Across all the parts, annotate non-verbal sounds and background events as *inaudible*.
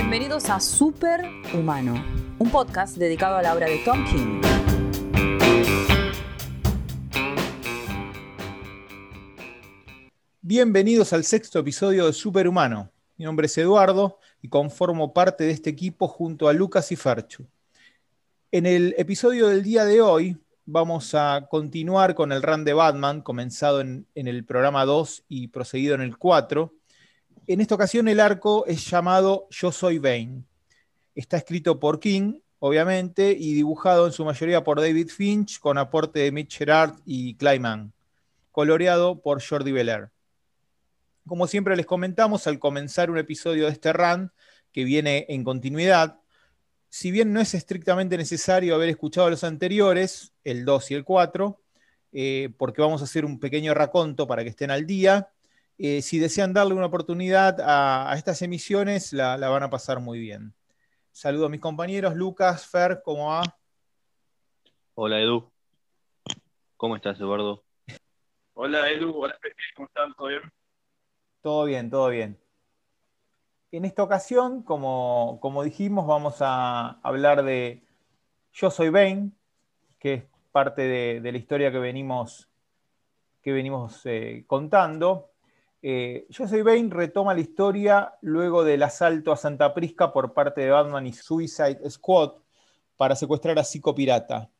Bienvenidos a Super Humano, un podcast dedicado a la obra de Tom King. Bienvenidos al sexto episodio de Superhumano. Mi nombre es Eduardo y conformo parte de este equipo junto a Lucas y Ferchu. En el episodio del día de hoy vamos a continuar con el run de Batman, comenzado en, en el programa 2 y proseguido en el 4. En esta ocasión el arco es llamado Yo Soy Bane. Está escrito por King, obviamente, y dibujado en su mayoría por David Finch, con aporte de Mitch Gerard y Clyman, coloreado por Jordi Belair. Como siempre les comentamos al comenzar un episodio de este run, que viene en continuidad, si bien no es estrictamente necesario haber escuchado los anteriores, el 2 y el 4, eh, porque vamos a hacer un pequeño raconto para que estén al día, eh, si desean darle una oportunidad a, a estas emisiones, la, la, van a pasar muy bien. Saludo a mis compañeros, Lucas, Fer, ¿cómo va? Hola Edu, ¿cómo estás Eduardo? Hola Edu, hola Pepe, ¿cómo están? ¿Todo bien? Todo bien, todo bien. En esta ocasión, como, como, dijimos, vamos a hablar de Yo Soy Bane, que es parte de, de la historia que venimos, que venimos eh, contando. Eh, Soy Bane retoma la historia luego del asalto a Santa Prisca por parte de Batman y Suicide Squad para secuestrar a Psico Pirata,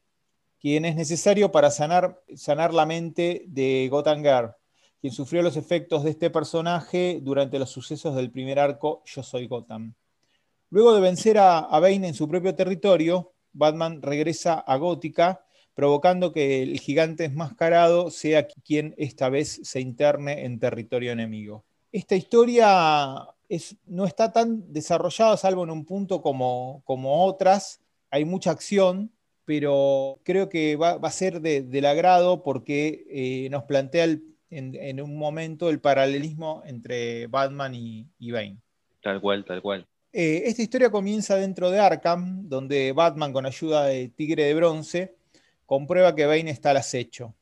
quien es necesario para sanar, sanar la mente de Gotham Girl quien sufrió los efectos de este personaje durante los sucesos del primer arco Yo Soy Gotham. Luego de vencer a, a Bane en su propio territorio, Batman regresa a Gótica, provocando que el gigante enmascarado sea quien esta vez se interne en territorio enemigo. Esta historia es, no está tan desarrollada, salvo en un punto como, como otras. Hay mucha acción, pero creo que va, va a ser de, del agrado porque eh, nos plantea el, en, en, un momento el paralelismo entre Batman y, y Bane. Tal cual, tal cual. Eh, esta historia comienza dentro de Arkham, donde Batman, con ayuda de Tigre de Bronce, comprueba que Bane está al acecho,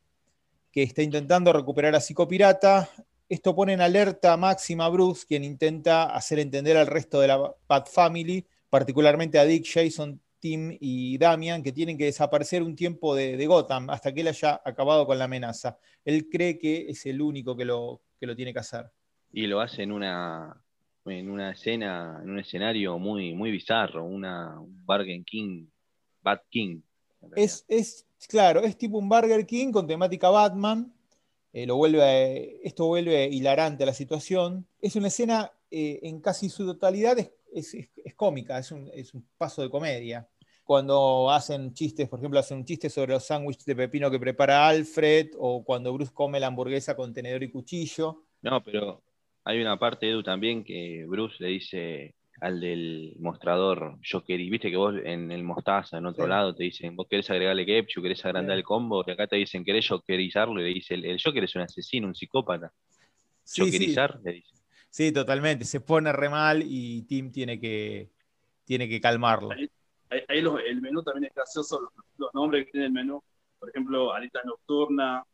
que está intentando recuperar a Psicopirata. Esto pone en alerta máxima a Bruce, quien intenta hacer entender al resto de la Bat Family, particularmente a Dick, Jason, Tim y Damian, que tienen que desaparecer un tiempo de, de, Gotham hasta que él haya acabado con la amenaza. Él cree que es el único que lo, que lo tiene que hacer. Y lo hace en una, en una escena, en un escenario muy, muy bizarro, una, un Bargain King, Bat King. Es, es, claro, es tipo un Burger King con temática Batman. Eh, esto vuelve hilarante a la situación. Es una escena eh, en casi su totalidad, es, cómica, es un, es un, paso de comedia. Cuando hacen chistes, por ejemplo, hacen un chiste sobre los sándwiches de pepino que prepara Alfred, o cuando Bruce come la hamburguesa con tenedor y cuchillo. No, pero hay una parte, Edu, también que Bruce le dice al del mostrador, yo quería, viste que vos en el mostaza, en otro sí. lado, te dicen, vos querés agregarle ketchup, querés agrandar sí. el combo, y acá te dicen, querés jokerizarlo, y le dice, el, el Joker es un asesino, un psicópata. Sí, Jokerizar, le dice. Sí, totalmente, se pone re mal y Tim tiene que, tiene que calmarlo. Ahí, ahí los, el menú también es gracioso, los, los, nombres que tiene el menú, por ejemplo, alita nocturna,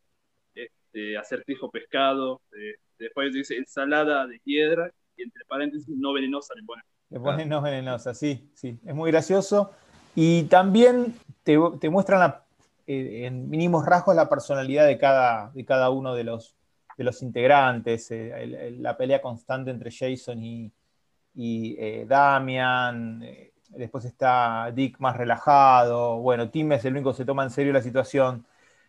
este, acertijo pescado, eh, después dice ensalada de piedra, y entre paréntesis, no venenosa le pone. Le pone no venenosa, sí, sí. Es muy gracioso. Y también te, te muestran la, eh, en mínimos rasgos la personalidad de cada, de cada uno de los, de los integrantes, eh, el, el, la pelea constante entre Jason y, y eh, Damian. Después está Dick más relajado. Bueno, Tim es el único que se toma en serio la situación.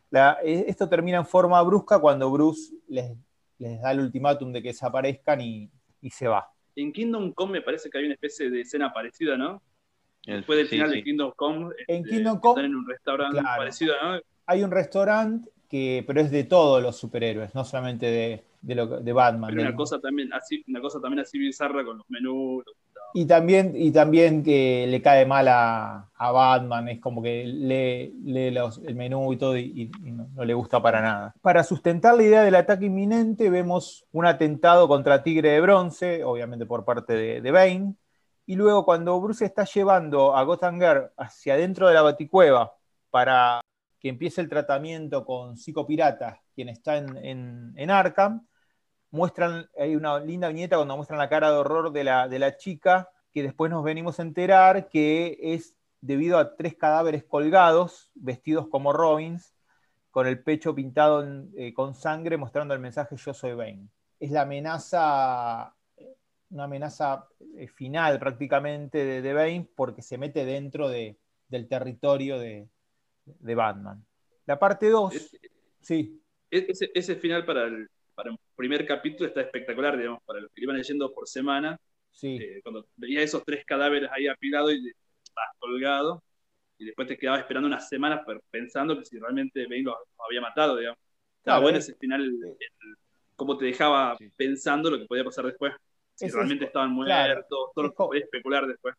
La, eh, esto termina en forma brusca cuando Bruce les, les da el ultimátum de que desaparezcan y, y se va en Kingdom Come me parece que hay una especie de escena parecida, ¿no? El, Después del sí, final sí. de Kingdom Come, en este, Kingdom Come están en un restaurante claro, parecido, ¿no? Hay un restaurante que, pero es de todos los superhéroes, no solamente de, de, lo, de Batman. Pero una cosa también así, una cosa también así bizarra con los menús. Y también, y también que le cae mal a, a Batman, es como que lee, los, el menú y todo y, no, le gusta para nada. Para sustentar la idea del ataque inminente vemos un atentado contra Tigre de Bronce, obviamente por parte de, de Bane, y luego cuando Bruce está llevando a Gotham Girl hacia adentro de la baticueva para que empiece el tratamiento con Psicopirata, quien está en, en, en Arkham, muestran, hay una linda viñeta cuando muestran la cara de horror de la, de la chica que después nos venimos a enterar que es debido a tres cadáveres colgados, vestidos como Robins, con el pecho pintado eh, con sangre, mostrando el mensaje Yo soy Bane. Es la amenaza, una amenaza eh, final prácticamente de, de Bane porque se mete dentro del territorio de, Batman. La parte 2, sí. Ese, ese, final para el, para un primer capítulo está espectacular, digamos, para los que iban leyendo por semana. Sí. Eh, cuando veía esos tres cadáveres ahí apilados y colgado, y después te quedaba esperando unas semanas pensando que si realmente Bane lo, había matado, digamos. Estaba bueno ese final, cómo te dejaba pensando lo que podía pasar después. Si realmente estaban muertos, todo lo que podía especular después.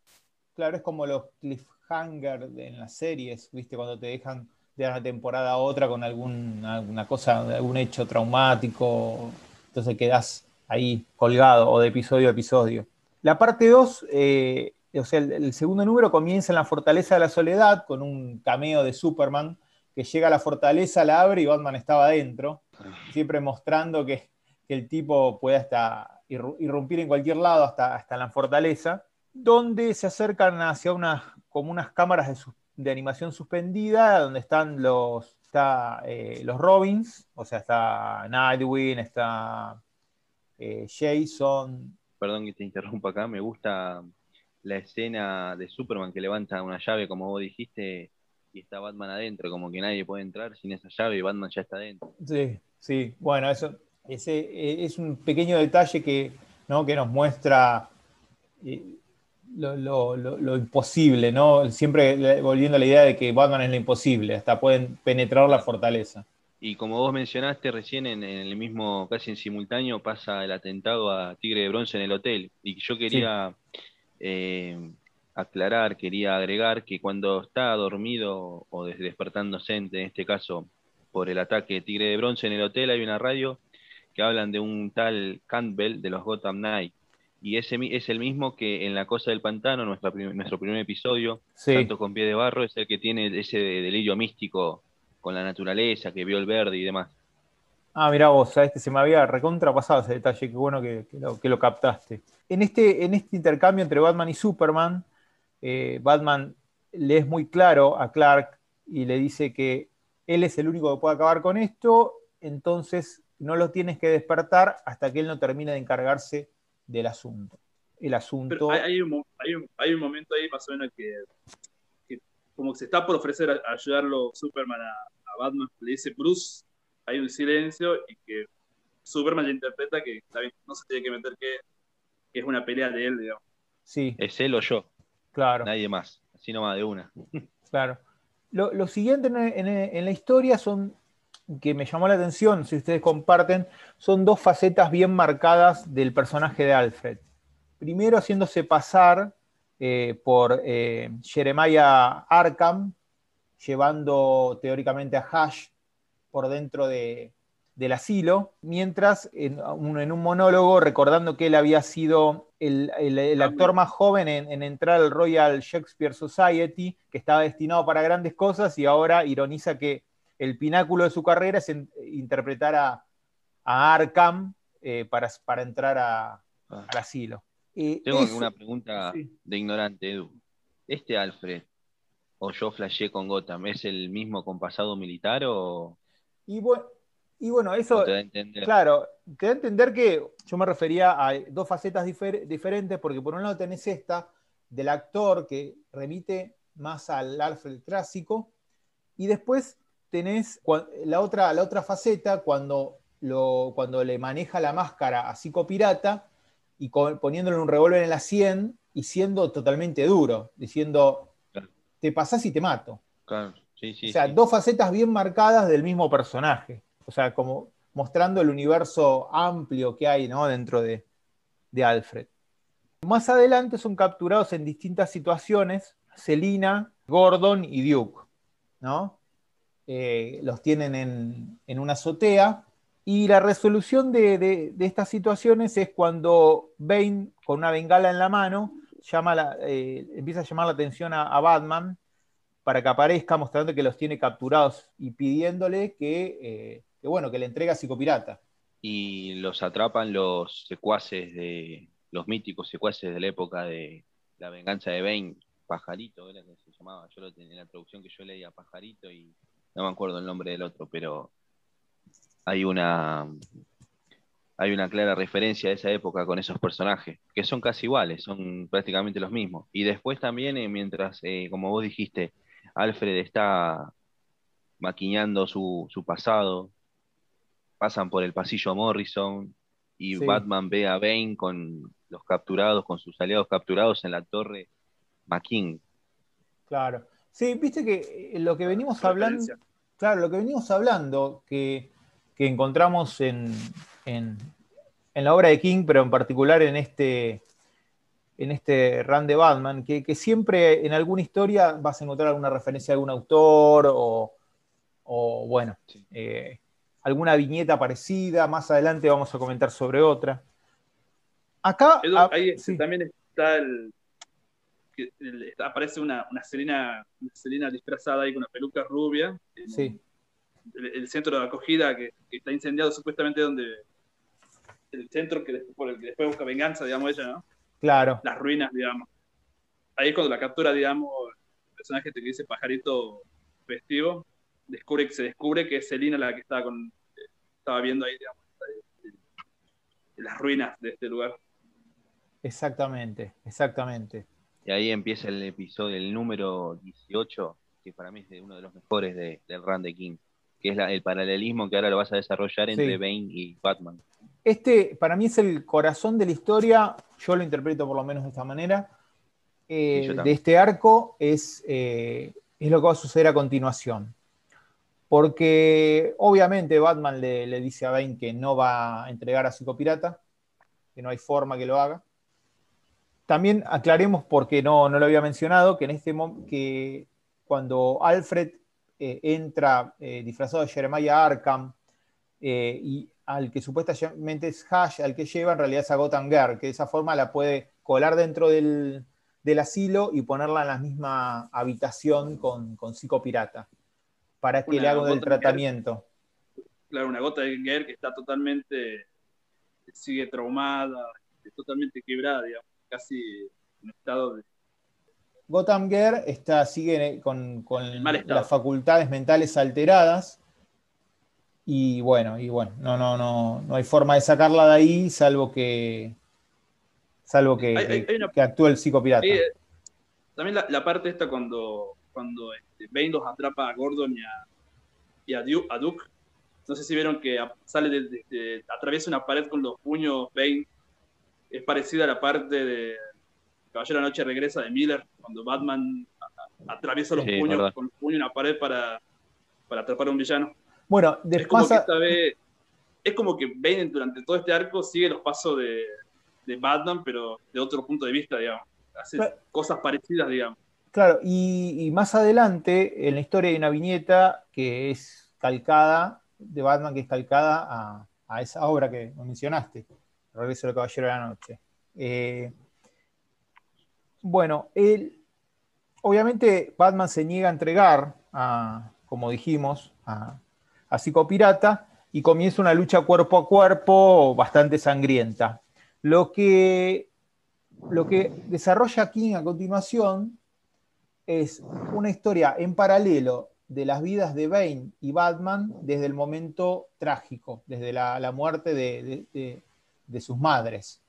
Claro, es como los cliffhanger en las series, ¿viste? Cuando te dejan de una temporada a otra con alguna cosa, algún hecho traumático, entonces quedas ahí colgado o de episodio a episodio. La parte 2, eh, o sea, el, segundo número comienza en la Fortaleza de la Soledad con un cameo de Superman que llega a la fortaleza, la abre y Batman estaba adentro, siempre mostrando que, el tipo puede hasta irrumpir en cualquier lado hasta, hasta la fortaleza, donde se acercan hacia unas, como unas cámaras de, de animación suspendida, donde están los, está, eh, los Robins, o sea, está Nightwing, está eh, Jason. Perdón que te interrumpa acá, me gusta la escena de Superman que levanta una llave, como vos dijiste, y está Batman adentro, como que nadie puede entrar sin esa llave y Batman ya está adentro. Sí, sí, bueno, eso ese, eh, es un pequeño detalle que, ¿no? que nos muestra lo, imposible, ¿no? Siempre volviendo a la idea de que Batman es lo imposible, hasta pueden penetrar la fortaleza. Y como vos mencionaste recién, en, el mismo, casi en simultáneo, pasa el atentado a Tigre de Bronce en el hotel. Y yo quería eh, aclarar, quería agregar que cuando está dormido o despertándose, en este caso, por el ataque de Tigre de Bronce en el hotel, hay una radio que hablan de un tal Campbell de los Gotham Knights y ese es el mismo que en La Cosa del Pantano, nuestro primer episodio, tanto con Pie de Barro, es el que tiene ese delirio místico con la naturaleza, que vio el verde y demás. Ah, mira vos, sabes que se me había recontrapasado ese detalle, qué bueno que, lo, captaste. En este, en este intercambio entre Batman y Superman, eh, Batman le es muy claro a Clark y le dice que él es el único que puede acabar con esto, entonces no lo tienes que despertar hasta que él no termine de encargarse del asunto. El asunto. hay, un, momento ahí más o menos que, como que se está por ofrecer a, ayudarlo Superman a, Batman, le dice Bruce, hay un silencio y que Superman le interpreta que no se tiene que meter que, es una pelea de él, digamos. Sí. Es él o yo. Claro. Nadie más. Así nomás de una. *laughs* Claro. Lo, siguiente en, la historia son que me llamó la atención, si ustedes comparten, son dos facetas bien marcadas del personaje de Alfred. Primero haciéndose pasar eh, por eh, Jeremiah Arkham, llevando teóricamente a Hash por dentro del asilo, mientras en un, monólogo recordando que él había sido el, actor más joven en, en, entrar al Royal Shakespeare Society, que estaba destinado para grandes cosas y ahora ironiza que el pináculo de su carrera es interpretar a, Arkham eh, para, para, entrar a, ah. al asilo. Tengo una pregunta de ignorante, Edu. ¿Este Alfred o yo flashé con Gotham es el mismo con pasado militar o.? Y bueno, eso. Te da a entender? Claro, te da a entender que yo me refería a dos facetas diferentes, porque por un lado tenés esta del actor que remite más al Alfred clásico, y después tenés la otra, la otra faceta cuando, lo, cuando le maneja la máscara a psicopirata y poniéndole un revólver en la 100 y siendo totalmente duro, diciendo, te pasás y te mato. o sea, dos facetas bien marcadas del mismo personaje. O sea, como mostrando el universo amplio que hay ¿no? dentro de, de Alfred. Más adelante son capturados en distintas situaciones Selina, Gordon y Duke. ¿no? Eh, los tienen en, una azotea. Y la resolución de, estas situaciones es cuando Bane, con una bengala en la mano, llama eh, empieza a llamar la atención a, Batman para que aparezca, mostrando que los tiene capturados y pidiéndole que, eh, bueno, que le entregue a Psicopirata. Y los atrapan los secuaces de los míticos secuaces de la época de, la venganza de Bane, Pajarito, era que se llamaba, yo lo tenía en la traducción que yo leía Pajarito y no me acuerdo el nombre del otro, pero hay una hay una clara referencia de esa época con esos personajes, que son casi iguales, son prácticamente los mismos. Y después también, eh, mientras, eh, como vos dijiste, Alfred está maquinando su, pasado, pasan por el pasillo Morrison y Batman ve a Bane con los capturados, con sus aliados capturados en la torre McKing. Claro. Sí, viste que eh, lo que venimos hablando, claro, lo que venimos hablando, que, encontramos en, en, la obra de King, pero en particular en este, en este run de Batman, que, siempre en alguna historia vas a encontrar alguna referencia a algún autor o, bueno, eh, alguna viñeta parecida. Más adelante vamos a comentar sobre otra. Acá ah, ahí también está el, aparece una, una, Selena, disfrazada ahí con una peluca rubia. Sí. El, centro de acogida que, está incendiado supuestamente donde el centro que por el que después busca venganza, digamos, ella, ¿no? Claro. Las ruinas, digamos. Ahí es cuando la captura, digamos, el personaje que dice pajarito festivo, descubre, se descubre que es Selina la que estaba, con, estaba viendo ahí, digamos, las ruinas de este lugar. Exactamente, exactamente. Y ahí empieza el episodio, el número 18, que para mí es uno de los mejores del run de King, que es el paralelismo que ahora lo vas a desarrollar entre Bane y Batman. Este para mí es el corazón de la historia, yo lo interpreto por lo menos de esta manera, eh, de este arco, es, eh, es lo que va a suceder a continuación. Porque obviamente Batman le, le dice a Bane que no va a entregar a Psicopirata, que no hay forma que lo haga. También aclaremos, porque no, no lo había mencionado, que en este que cuando Alfred eh, entra eh, disfrazado de Jeremiah Arkham eh, y al que supuestamente es Hash, al que lleva, en realidad es a Gotham Girl, que de esa forma la puede colar dentro del, asilo y ponerla en la misma habitación con, con Pirata, para que le haga el tratamiento. claro, una gota de Girl que está totalmente, sigue traumada, totalmente quebrada, digamos casi en estado de... Gotham Girl está, sigue con, las facultades mentales alteradas. Y bueno, y bueno, no, no, no, no hay forma de sacarla de ahí, salvo que salvo que, que, actúe el psicopirata. Eh, también la, parte esta cuando, cuando este, Bane los atrapa a Gordon y a, Duke, No sé si vieron que sale de, atraviesa una pared con los puños Bane es parecida a la parte de Caballero de la Noche Regresa de Miller, cuando Batman atraviesa los puños con el puño en la pared para, para atrapar a un villano. Bueno, después... Es como que Bane durante todo este arco sigue los pasos de, Batman, pero de otro punto de vista, digamos. Hace cosas parecidas, digamos. Claro, y, más adelante en la historia hay una viñeta que es calcada, de Batman, que es calcada a, a esa obra que mencionaste. Regreso del Caballero de la Noche. Eh, bueno, él, obviamente Batman se niega a entregar, a, como dijimos, a, a Psicopirata y comienza una lucha cuerpo a cuerpo bastante sangrienta. Lo que, lo que desarrolla King a continuación es una historia en paralelo de las vidas de Bane y Batman desde el momento trágico, desde la, muerte de, de sus madres.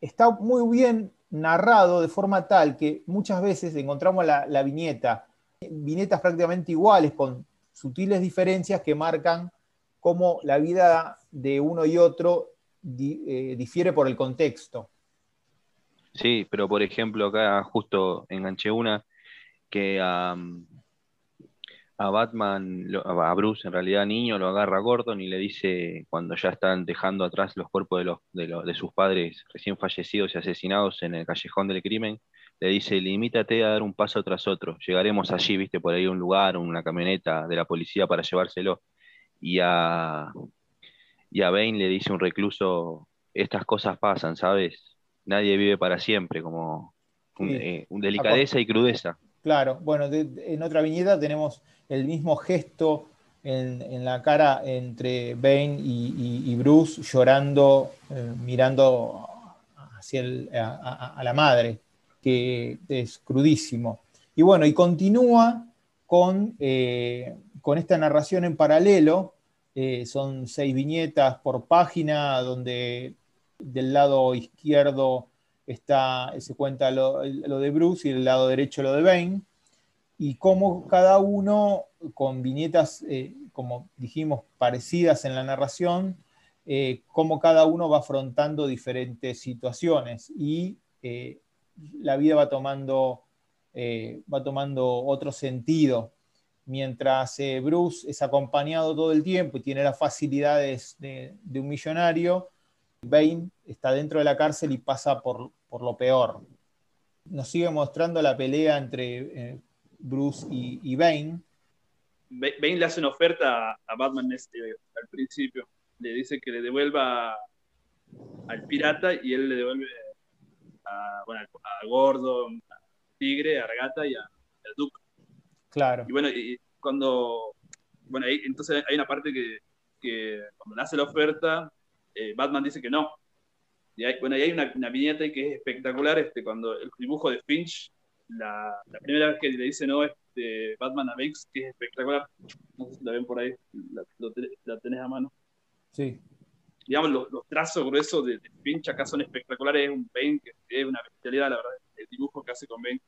Está muy bien narrado de forma tal que muchas veces encontramos la, viñeta, viñetas prácticamente iguales con sutiles diferencias que marcan cómo la vida de uno y otro eh, difiere por el contexto. Sí, pero por ejemplo acá justo enganché una que a Batman, a Bruce en realidad niño, lo agarra Gordon y le dice, cuando ya están dejando atrás los cuerpos de, los, de, de sus padres recién fallecidos y asesinados en el callejón del crimen, le dice, limítate a dar un paso tras otro, llegaremos allí, viste, por ahí un lugar, una camioneta de la policía para llevárselo. Y a, y a Bane le dice un recluso, estas cosas pasan, ¿sabes? Nadie vive para siempre, como un, eh, delicadeza y crudeza. Claro, bueno, en otra viñeta tenemos el mismo gesto en, la cara entre Bane y, Bruce llorando, eh, mirando hacia a, la madre. que es crudísimo. Y bueno, y continúa con, eh, con esta narración en paralelo. Eh, son seis viñetas por página, donde del lado izquierdo está, se cuenta lo, de Bruce y del lado derecho lo de Bane. Y cómo cada uno, con viñetas, eh, como dijimos, parecidas en la narración, cómo cada uno va afrontando diferentes situaciones y la vida va tomando eh, va tomando otro sentido. Mientras eh, Bruce es acompañado todo el tiempo y tiene las facilidades de, un millonario, Bane está dentro de la cárcel y pasa por, lo peor. Nos sigue mostrando la pelea entre eh, Bruce y, y, Bane. Bane le hace una oferta a Batman este, al principio. Le dice que le devuelva al pirata y él le devuelve a, bueno, a Gordon, Tigre, a Regata y a, Duke. Claro. Y bueno, y cuando. Bueno, ahí, entonces hay una parte que, que cuando le hace la oferta, eh, Batman dice que no. Y hay, bueno, ahí hay una, una, viñeta que es espectacular, este, cuando el dibujo de Finch, la, la primera vez que le dice no este, Batman a Banks, que es espectacular. No sé si la ven por ahí, la, la tenés a mano. Sí. Digamos, los, los trazos gruesos de, de, Finch acá son espectaculares, es un Bane que es una bestialidad, la verdad, el dibujo que hace con Bane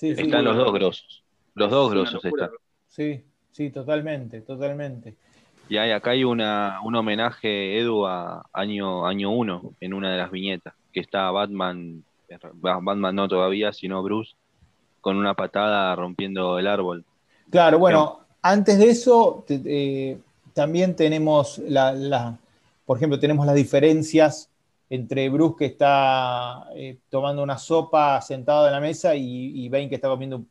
están los dos grosos. Los dos grosos están. Sí, sí, totalmente, totalmente. Y hay, acá hay una, un homenaje, Edu, a año, año uno, en una de las viñetas, que está Batman, Batman no todavía, sino Bruce, con una patada rompiendo el árbol. Claro, bueno, antes de eso, eh, también tenemos la, la, por ejemplo, tenemos las diferencias entre Bruce que está eh, tomando una sopa sentado en la mesa y, y que está comiendo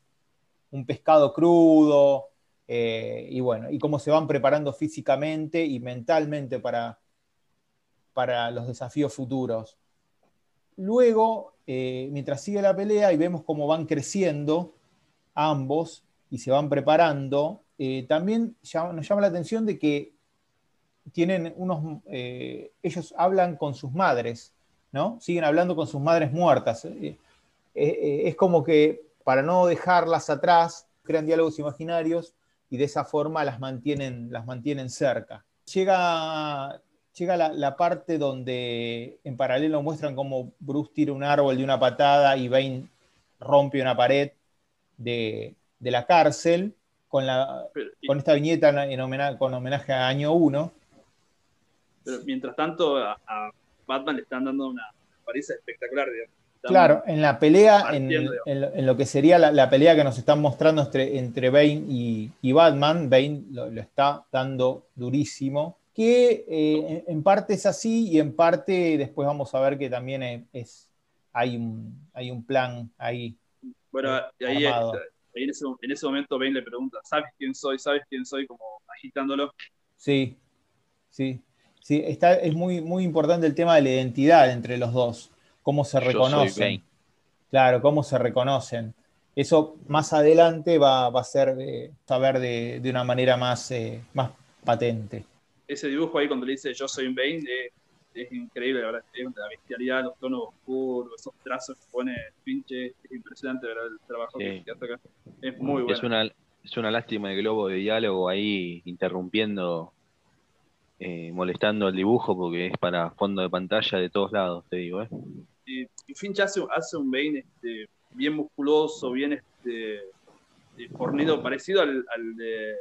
un, pescado crudo, eh, y bueno, y cómo se van preparando físicamente y mentalmente para, para los desafíos futuros. Luego, eh, mientras sigue la pelea y vemos cómo van creciendo ambos y se van preparando, también nos llama la atención de que tienen unos, eh, ellos hablan con sus madres, ¿no? Siguen hablando con sus madres muertas. Eh, eh, es como que para no dejarlas atrás, crean diálogos imaginarios y de esa forma las mantienen, las mantienen cerca. Llega, llega la, parte donde en paralelo muestran cómo Bruce tira un árbol de una patada y Bane rompe una pared de, la cárcel con, la, con esta viñeta en homenaje, con homenaje a Año 1 pero mientras tanto, a, Batman le están dando una paliza espectacular. Claro, en la pelea, en, lo que sería la, pelea que nos están mostrando entre, entre Bane y, Batman, Bane lo, está dando durísimo. Que eh, en, parte es así y en parte después vamos a ver que también es, hay, un, hay un plan ahí. Bueno, ahí, en, ese, en ese momento Bane le pregunta, ¿sabes quién soy? ¿Sabes quién soy? Como agitándolo. Sí, sí. Sí, está, es muy, muy importante el tema de la identidad entre los dos, cómo se reconocen. Claro, cómo se reconocen. Eso más adelante va, a ser eh, saber de, una manera más, eh, más patente. Ese dibujo ahí cuando le dice yo soy Bane eh, es increíble, la verdad, la bestialidad, los tonos oscuros, esos trazos que pone Pinche, es impresionante ver el trabajo que hace acá. Es muy bueno. Es una, es una lástima el globo de diálogo ahí interrumpiendo eh, molestando el dibujo porque es para fondo de pantalla de todos lados, te digo. ¿eh? Y, Finch hace, un Bane este, bien musculoso, bien este, eh, fornido, parecido al, de,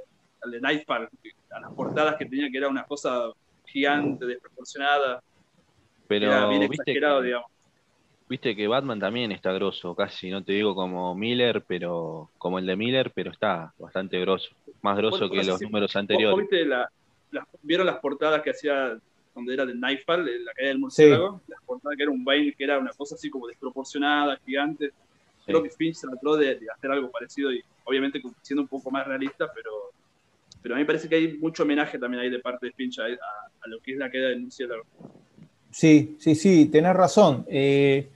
al de Nightfall, a las portadas que tenía, que era una cosa gigante, desproporcionada. Pero bien ¿viste exagerado, que, digamos. Viste que Batman también está grosso, casi, no te digo como Miller, pero como el de Miller, pero está bastante grosso, más grosso que los números anteriores. viste la, ¿Vieron las portadas que hacía donde era de Nightfall, la caída del murciélago? Las portadas que era un Bane que era una cosa así como desproporcionada, gigante. Creo que Finch trató de, hacer algo parecido y obviamente siendo un poco más realista, pero, pero a mí me parece que hay mucho homenaje también ahí de parte de Finch a, lo que es la caída del murciélago. Sí, sí, sí, tenés razón. Eh,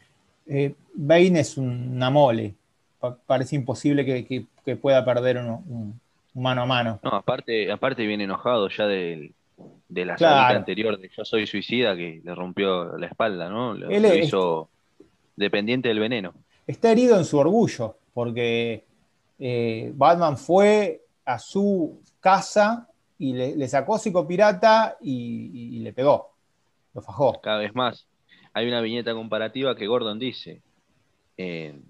eh, Bane es una mole. parece imposible que, pueda perder un, mano a mano. No, aparte, aparte viene enojado ya de, de la salida anterior de Yo Soy Suicida que le rompió la espalda, ¿no? Lo, hizo dependiente del veneno. está herido en su orgullo, porque eh, Batman fue a su casa y le, sacó psicopirata y, y le pegó, lo fajó. Cada vez más. Hay una viñeta comparativa que Gordon dice,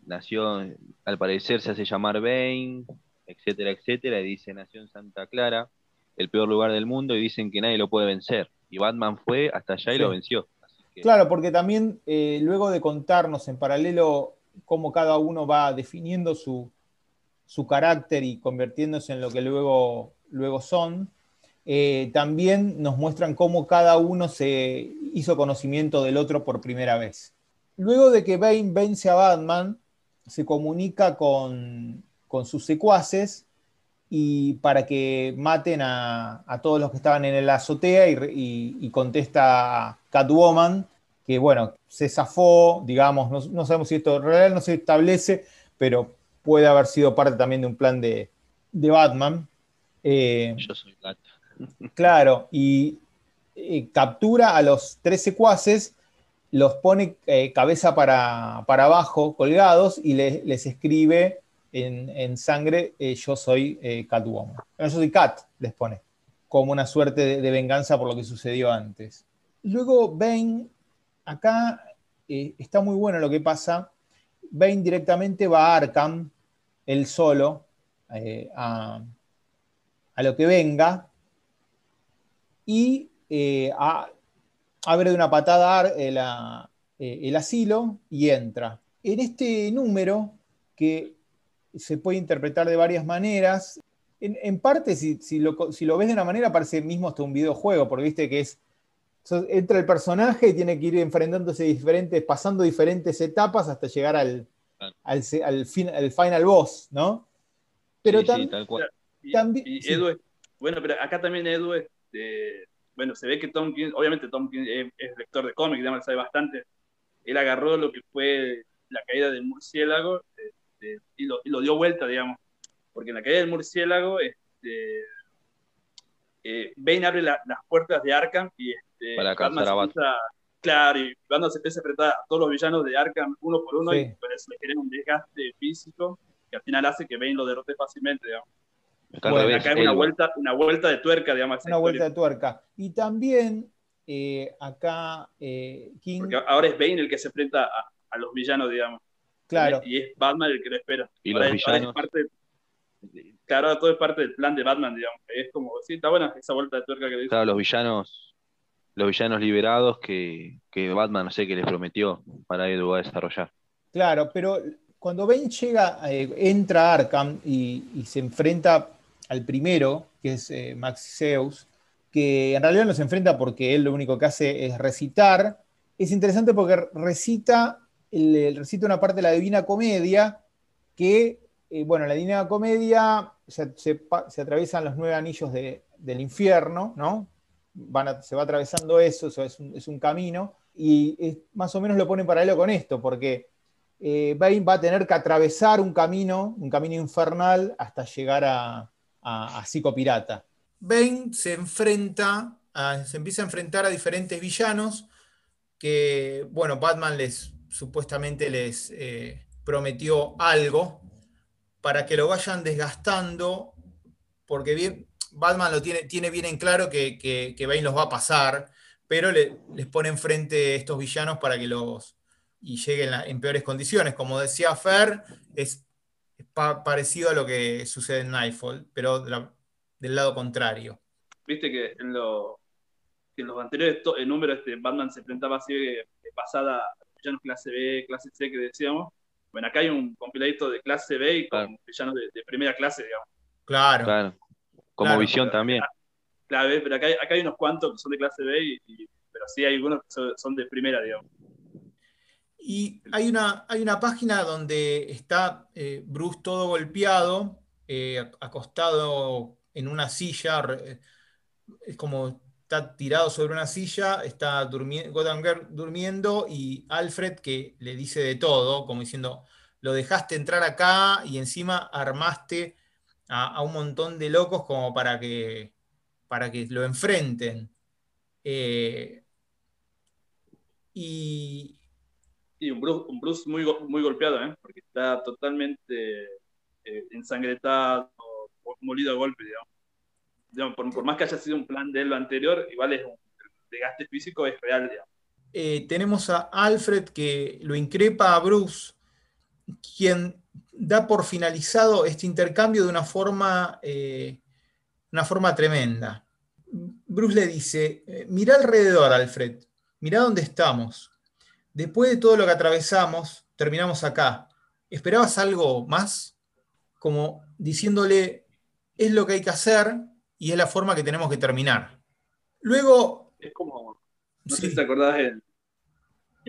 nació, al parecer se hace llamar Bane, etcétera, etcétera, y dice, nació en Santa Clara, el peor lugar del mundo, y dicen que nadie lo puede vencer. Y Batman fue hasta allá y lo venció. Claro, porque también eh, luego de contarnos en paralelo cómo cada uno va definiendo su, su carácter y convirtiéndose en lo que luego, luego son, eh, también nos muestran cómo cada uno se hizo conocimiento del otro por primera vez. Luego de que Bane vence a Batman, se comunica con, sus secuaces y para que maten a, todos los que estaban en la azotea y, contesta Catwoman que bueno, se zafó, digamos, no, sabemos si esto en realidad no se establece, pero puede haber sido parte también de un plan de, Batman. Eh, Yo soy gato. *laughs* claro, y eh, captura a los tres secuaces los pone eh, cabeza para, abajo, colgados, y les escribe en, sangre, eh, yo soy eh, Catwoman. yo soy Cat, les pone, como una suerte de, venganza por lo que sucedió antes. Luego Bane, acá está muy bueno lo que pasa. Bane directamente va a Arkham, él solo, a, a, lo que venga, y a, abre de una patada eh, el, asilo y entra. En este número, que se puede interpretar de varias maneras, en, parte, si, lo, ves de una manera, parece mismo hasta un videojuego, porque viste que es. Entra el personaje y tiene que ir enfrentándose diferentes, pasando diferentes etapas hasta llegar al, al, final boss, ¿no? Pero también. bueno, pero acá también Edu este, bueno, se ve que Tom King, obviamente Tom King es, lector de cómics, sabe bastante. Él agarró lo que fue la caída del murciélago este, y, lo, dio vuelta, digamos. Porque en la caída del murciélago, este, eh, Bane abre las puertas de Arkham y este, para alcanzar a Batman. Claro, y cuando se empieza a enfrentar a todos los villanos de Arkham uno por uno, y por eso le genera un desgaste físico que al final hace que Bane lo derrote fácilmente, digamos. Bueno, acá es una vuelta, una vuelta de tuerca, digamos. Una vuelta de tuerca. Y también eh, acá eh, King. Porque ahora es Bane el que se enfrenta a, los villanos, digamos. Claro. Y es Batman el que lo espera. Y los villanos. claro, todo es parte del plan de Batman, digamos. Es como, sí, está buena esa vuelta de tuerca que le dice. Claro, los villanos, los villanos liberados que, que Batman, no sé, qué les prometió para Edu a desarrollar. Claro, pero cuando Bane llega, eh, entra a Arkham y, y se enfrenta al primero, que es eh, Max Zeus, que en realidad no se enfrenta porque él lo único que hace es recitar. Es interesante porque recita, recita una parte de la Divina Comedia que, eh, bueno, la Divina Comedia se, atraviesan los nueve anillos del infierno, ¿no? se va atravesando eso, es un, camino, y más o menos lo pone en paralelo con esto, porque eh, va a tener que atravesar un camino, un camino infernal, hasta llegar a, a, Psicopirata. Bane se enfrenta, se empieza a enfrentar a diferentes villanos que, bueno, Batman les supuestamente les eh, prometió algo para que lo vayan desgastando, porque bien, Batman lo tiene, tiene bien en claro que, que, Bane los va a pasar, pero les pone enfrente estos villanos para que los y lleguen en peores condiciones. Como decía Fer, es parecido a lo que sucede en Nightfall, pero del lado contrario. Viste que en, en los anteriores números este, Batman se enfrentaba así de, pasada villanos clase B, clase C que decíamos. Bueno, acá hay un compiladito de clase B y con villanos de, primera clase, digamos. Claro. claro. Como visión también. Claro, pero acá hay, unos cuantos que son de clase B, pero sí hay algunos que son de primera, digamos. Y hay una, hay una página donde está eh, Bruce todo golpeado, eh, acostado en una silla, es como está tirado sobre una silla, está durmiendo, durmiendo y Alfred que le dice de todo, como diciendo, lo dejaste entrar acá y encima armaste a, un montón de locos como para que, para que lo enfrenten. Eh, y, Y un Bruce, un Bruce muy, muy golpeado, ¿eh? porque está totalmente eh, ensangretado, molido a golpe, digamos. Por, más que haya sido un plan de lo anterior, igual es un desgaste físico es real. Eh, tenemos a Alfred que lo increpa a Bruce, quien da por finalizado este intercambio de una forma, eh, una forma tremenda. Bruce le dice, eh, mira alrededor, Alfred, mira dónde estamos. Después de todo lo que atravesamos, terminamos acá. ¿Esperabas algo más? Como diciéndole, es lo que hay que hacer y es la forma que tenemos que terminar. Luego... Es como, no sé si te acordás en,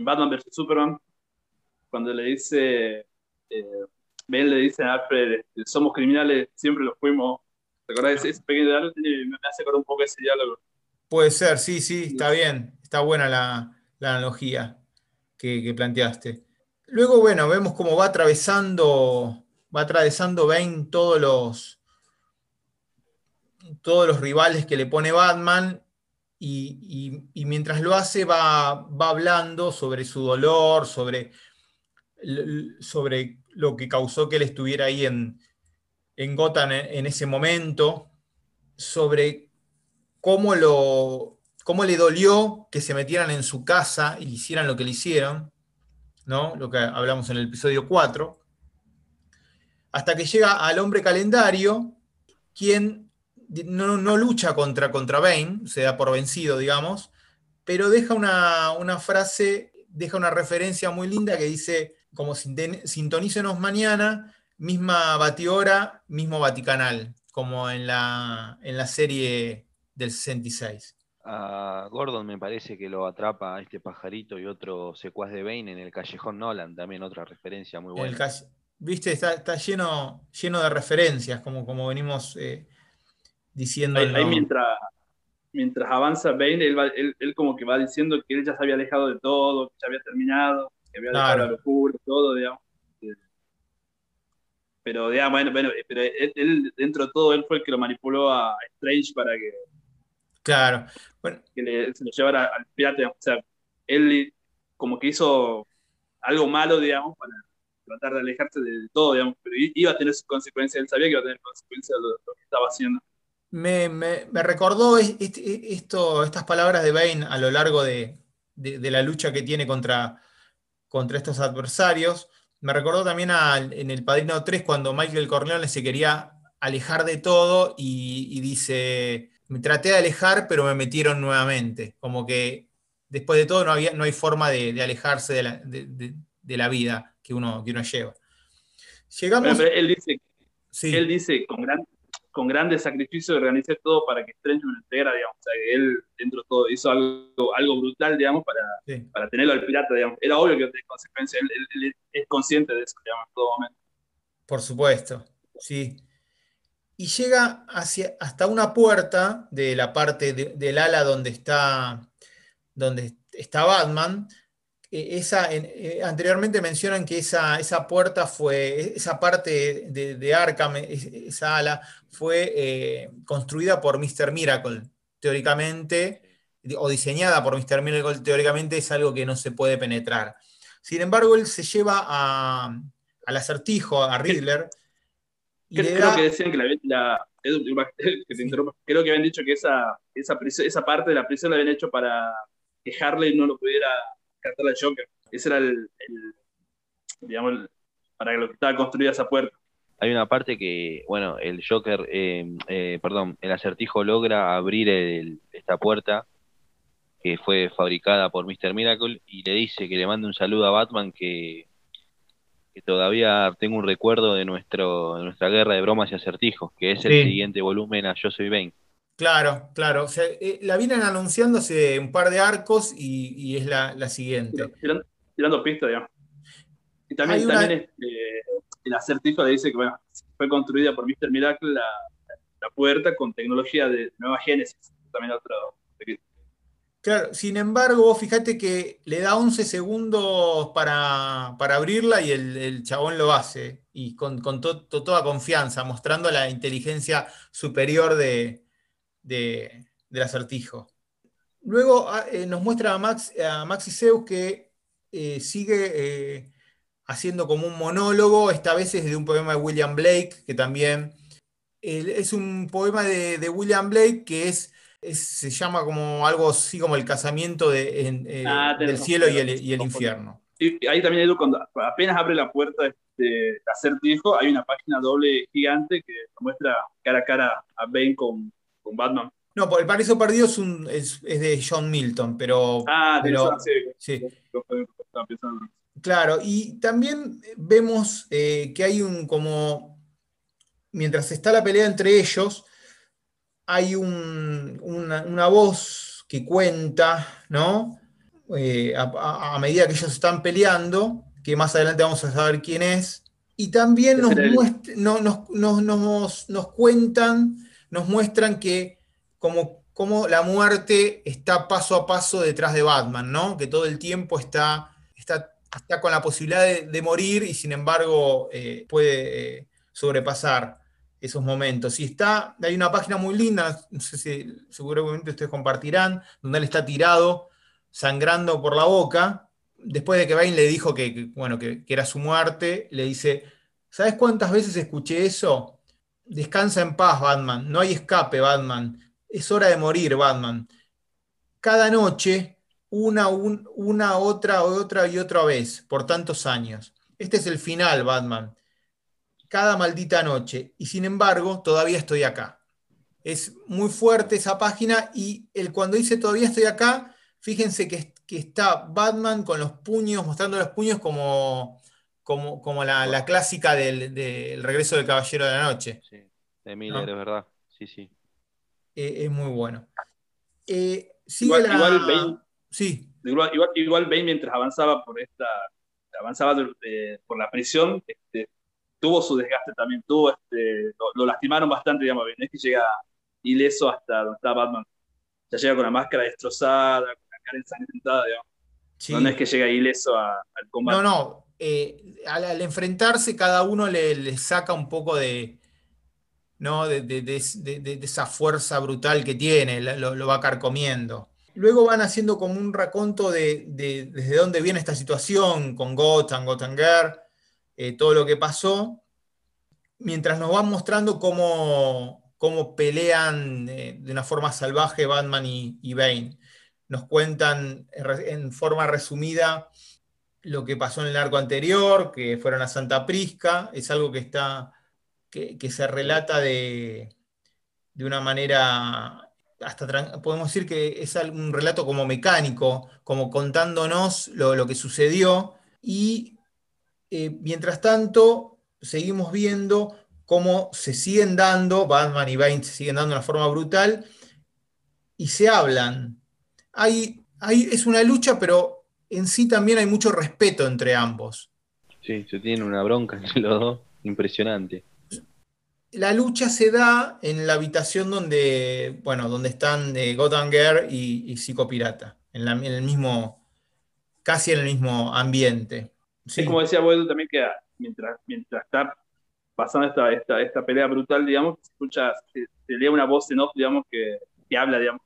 Batman vs. Superman, cuando le dice, eh, Ben le dice a Alfred, este, somos criminales, siempre lo fuimos. ¿Te acordás de ese, pequeño diálogo? Me hace acordar un poco ese diálogo. Puede ser, sí, sí, está bien. Está buena la, analogía que, que, planteaste. Luego, bueno, vemos cómo va atravesando, va atravesando Bane todos los, todos los rivales que le pone Batman y, mientras lo hace va, va, hablando sobre su dolor, sobre, sobre lo que causó que él estuviera ahí en, en Gotham en, ese momento, sobre cómo, lo, cómo le dolió que se metieran en su casa y hicieran lo que le hicieron, ¿no? lo que hablamos en el episodio 4, hasta que llega al hombre calendario, quien no, lucha contra, contra Bane, se da por vencido, digamos, pero deja una, frase, deja una referencia muy linda que dice, como sintonícenos mañana, misma batihora, mismo Vaticanal, como en la, en la serie del 66. A Gordon me parece que lo atrapa a este pajarito y otro secuaz de Bane en el Callejón Nolan, también otra referencia muy buena. Viste, está, lleno, lleno de referencias, como, como venimos eh, diciendo. Ahí, mientras, mientras avanza Bane, él, como que va diciendo que él ya se había alejado de todo, que ya había terminado, que había dejado la locura, todo, digamos. Pero, digamos, bueno, bueno, pero él, dentro de todo, él fue el que lo manipuló a Strange para que. Claro. Bueno. Que se lo llevara al pirata. O sea, él como que hizo algo malo, digamos, para tratar de alejarse de, todo, digamos, pero iba a tener sus consecuencias, él sabía que iba a tener consecuencias de lo que estaba haciendo me, recordó esto, estas palabras de Bane a lo largo de, la lucha que tiene contra, contra estos adversarios. Me recordó también en El Padrino 3 cuando Michael Corleone se quería alejar de todo y, dice, me traté de alejar pero me metieron nuevamente. Como que después de todo no, había, no hay forma de, alejarse de la, vida que uno, que uno lleva. Llegamos... él dice, él dice con gran, con grandes sacrificios organizé todo para que Strange me lo integra, digamos. O sea, que él dentro de todo hizo algo, algo brutal, digamos, para, para tenerlo al pirata, digamos. Era obvio que tenía consecuencias, él, es consciente de eso, digamos, en todo momento. Por supuesto, sí. Y llega hacia, hasta una puerta de la parte del ala donde está, donde está Batman, esa, eh, anteriormente mencionan que esa, esa, puerta fue, esa parte de, de Arkham, esa ala, fue eh, construida por Mr. Miracle, teóricamente, o diseñada por Mr. Miracle, teóricamente es algo que no se puede penetrar. Sin embargo, él se lleva a, al acertijo, a Riddler. creo que decían que la, *laughs* creo que habían dicho que esa, esa, esa parte de la prisión la habían hecho para que Harley no lo pudiera cantar al Joker. Ese era el, digamos, para lo que estaba construida esa puerta. Hay una parte que, bueno, el Joker, eh, eh, perdón, el acertijo logra abrir esta puerta que fue fabricada por Mr. Miracle y le dice que le mande un saludo a Batman que, todavía tengo un recuerdo de, nuestro, de nuestra guerra de bromas y acertijos, que es el siguiente volumen a Yo Soy Bane. Claro, claro. Eh, la vienen anunciando hace un par de arcos y, es la, siguiente. Tirando, pistas, digamos. Y también, también este, el acertijo le dice que bueno, fue construida por Mr. Miracle la, puerta con tecnología de nueva génesis. También otro. Claro, sin embargo, fíjate que le da 11 segundos para, abrirla y el, chabón lo hace. Y con, toda confianza, mostrando la inteligencia superior de, del acertijo. Luego ah, eh, nos muestra a, Max, a Max y Zeus que eh, sigue eh, haciendo como un monólogo, esta vez es de un poema de William Blake, que también es un poema de, William Blake que es, se llama como algo así como el casamiento de, ah, del cielo y el, infierno. Y ahí también, Edu, cuando apenas abre la puerta de Acertijo, hay una página doble gigante que muestra cara a cara a Bane con, con Batman. No, por el paraíso perdido es, un, es, de John Milton, pero. Ah, pero, sí. Claro, y también vemos eh, que hay un como. Mientras está la pelea entre ellos, hay una, voz que cuenta, ¿no? Eh, a, medida que ellos están peleando, que más adelante vamos a saber quién es. Y también nos, nos, nos cuentan, nos muestran que como, la muerte está paso a paso detrás de Batman, ¿no? Que todo el tiempo está, está, está con la posibilidad de, morir y sin embargo eh, puede eh, sobrepasar esos momentos. Y está, hay una página muy linda, no sé si seguramente ustedes compartirán, donde él está tirado, sangrando por la boca. Después de que Bane le dijo que, bueno, que, que era su muerte, le dice, ¿sabes cuántas veces escuché eso? Descansa en paz, Batman. No hay escape, Batman es hora de morir, Batman. Cada noche, una, una, otra, otra y otra vez, por tantos años. Este es el final, Batman. Cada maldita noche. Y sin embargo, todavía estoy acá. Es muy fuerte esa página y el, cuando dice todavía estoy acá, fíjense que, que está Batman con los puños, mostrando los puños como, como, como la, clásica del, regreso del Caballero de la Noche. Sí, de Miller, es verdad. Sí, sí. Eh, es muy bueno. Eh, igual, igual, Bane, sí. igual, igual, mientras avanzaba por esta, avanzaba por la prisión, este, tuvo su desgaste también, tuvo este, lo, lastimaron bastante, digamos, no es que llega ileso hasta donde está Batman, ya llega con la máscara destrozada, con la cara ensangrentada, digamos. No, es que llega ileso al combate. No, no, eh, al, enfrentarse cada uno le saca un poco de, ¿no? de, esa fuerza brutal que tiene, lo, va carcomiendo. Luego van haciendo como un raconto de, desde dónde viene esta situación con Gotham, Gotham Girl, eh, todo lo que pasó, mientras nos van mostrando cómo, cómo pelean eh, de una forma salvaje Batman y, y Bane. Nos cuentan en forma resumida lo que pasó en el arco anterior, que fueron a Santa Prisca, es algo que está que, se relata de, una manera, hasta podemos decir que es un relato como mecánico, como contándonos lo, que sucedió y eh, mientras tanto seguimos viendo cómo se siguen dando, Batman y Bane se siguen dando de una forma brutal y se hablan. Hay, hay, es una lucha, pero en sí también hay mucho respeto entre ambos. Sí, se tiene una bronca entre los dos, impresionante la lucha se da en la habitación donde, bueno, donde están eh, Gotham Girl y, y Psicopirata, en, en, el mismo, casi en el mismo ambiente. Sí. Es como decía Boedo también que mientras, mientras está pasando esta, esta, esta pelea brutal, digamos, se escucha, se, lee una voz en off, digamos, que, que habla, digamos.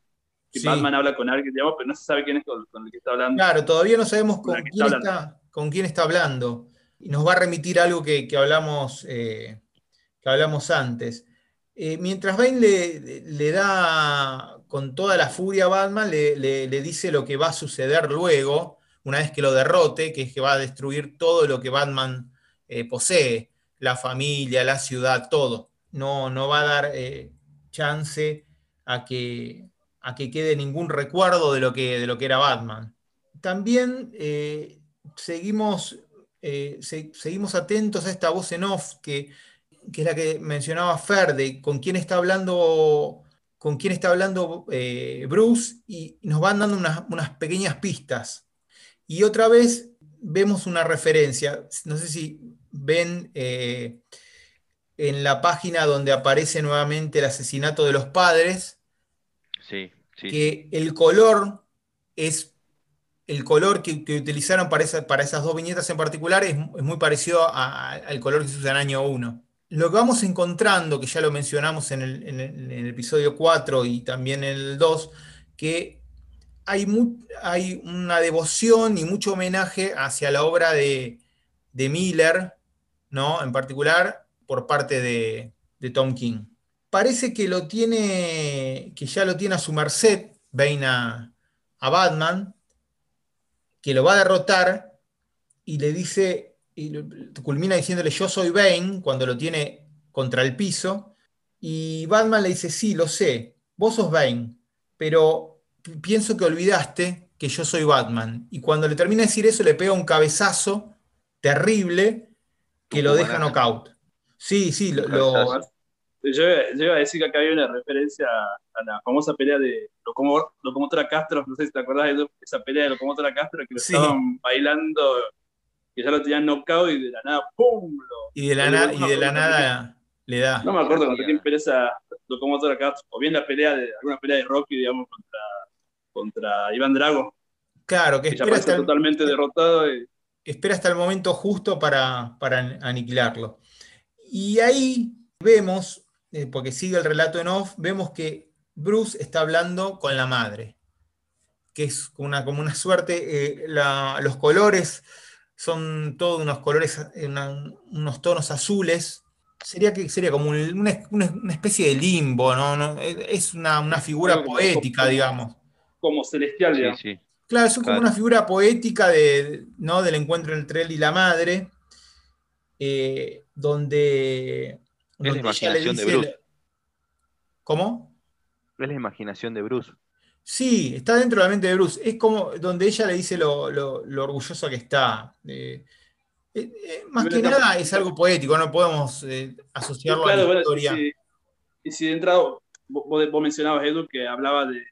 Que Batman habla con alguien, digamos, pero no se sabe quién es con, el que está hablando. Claro, todavía no sabemos con, quién, está, con quién está hablando. Y nos va a remitir algo que, que hablamos eh, que hablamos antes. Eh, mientras Bane le, da con toda la furia a Batman, le, dice lo que va a suceder luego, una vez que lo derrote, que es que va a destruir todo lo que Batman eh, posee, la familia, la ciudad, todo. No, no va a dar chance a que, a que quede ningún recuerdo de lo que, de lo que era Batman. También seguimos, seguimos atentos a esta voz en off que que es la que mencionaba Fer, de con quién está hablando, con quién está hablando eh, Bruce, y nos van dando unas, pequeñas pistas. Y otra vez vemos una referencia, no sé si ven eh, en la página donde aparece nuevamente el asesinato de los padres, que el color es el color que, utilizaron para, para, esas dos viñetas en particular es, muy parecido al color que se usa en año 1 lo que vamos encontrando, que ya lo mencionamos en el, episodio 4 y también en el 2, que hay, hay una devoción y mucho homenaje hacia la obra de, Miller, ¿no? En particular por parte de, Tom King. Parece que lo tiene, que ya lo tiene a su merced, Bane a, Batman, que lo va a derrotar y le dice, y culmina diciéndole yo soy Bane cuando lo tiene contra el piso, y Batman le dice, sí, lo sé, vos sos Bane, pero pienso que olvidaste que yo soy Batman. Y cuando le termina de decir eso, le pega un cabezazo terrible que lo deja knockout. Sí, sí, lo, Yo, iba a decir que acá había una referencia a la famosa pelea de Locomotora Castro, no sé si te acordás de esa pelea de Locomotora Castro, que lo estaban bailando, que ya lo tenían knockout y de la nada, ¡pum! y de la, y de la nada le da. No me acuerdo cuando quién pelea esa Locomotora Castro, o bien la pelea de, alguna pelea de Rocky, digamos, contra contra Iván Drago. Claro, que, espera hasta totalmente derrotado. Espera hasta el momento justo para, aniquilarlo. Y ahí vemos, eh, porque sigue el relato en off, vemos que Bruce está hablando con la madre, que es una, como una suerte, eh, los colores son todos unos colores, eh, unos tonos azules, sería que sería como una, especie de limbo, ¿no? es una, figura poética, digamos como celestial, digamos. Claro, es como una figura poética de, ¿no? del encuentro entre él y la madre, eh, donde... Es la imaginación de Bruce. ¿Cómo? Es la imaginación de Bruce. Sí, está dentro de la mente de Bruce. Es como donde ella le dice lo, orgulloso que está. Eh, eh, más que nada es algo poético, no podemos asociarlo a la historia. y si de entrada, vos mencionabas, Edu, que hablaba de,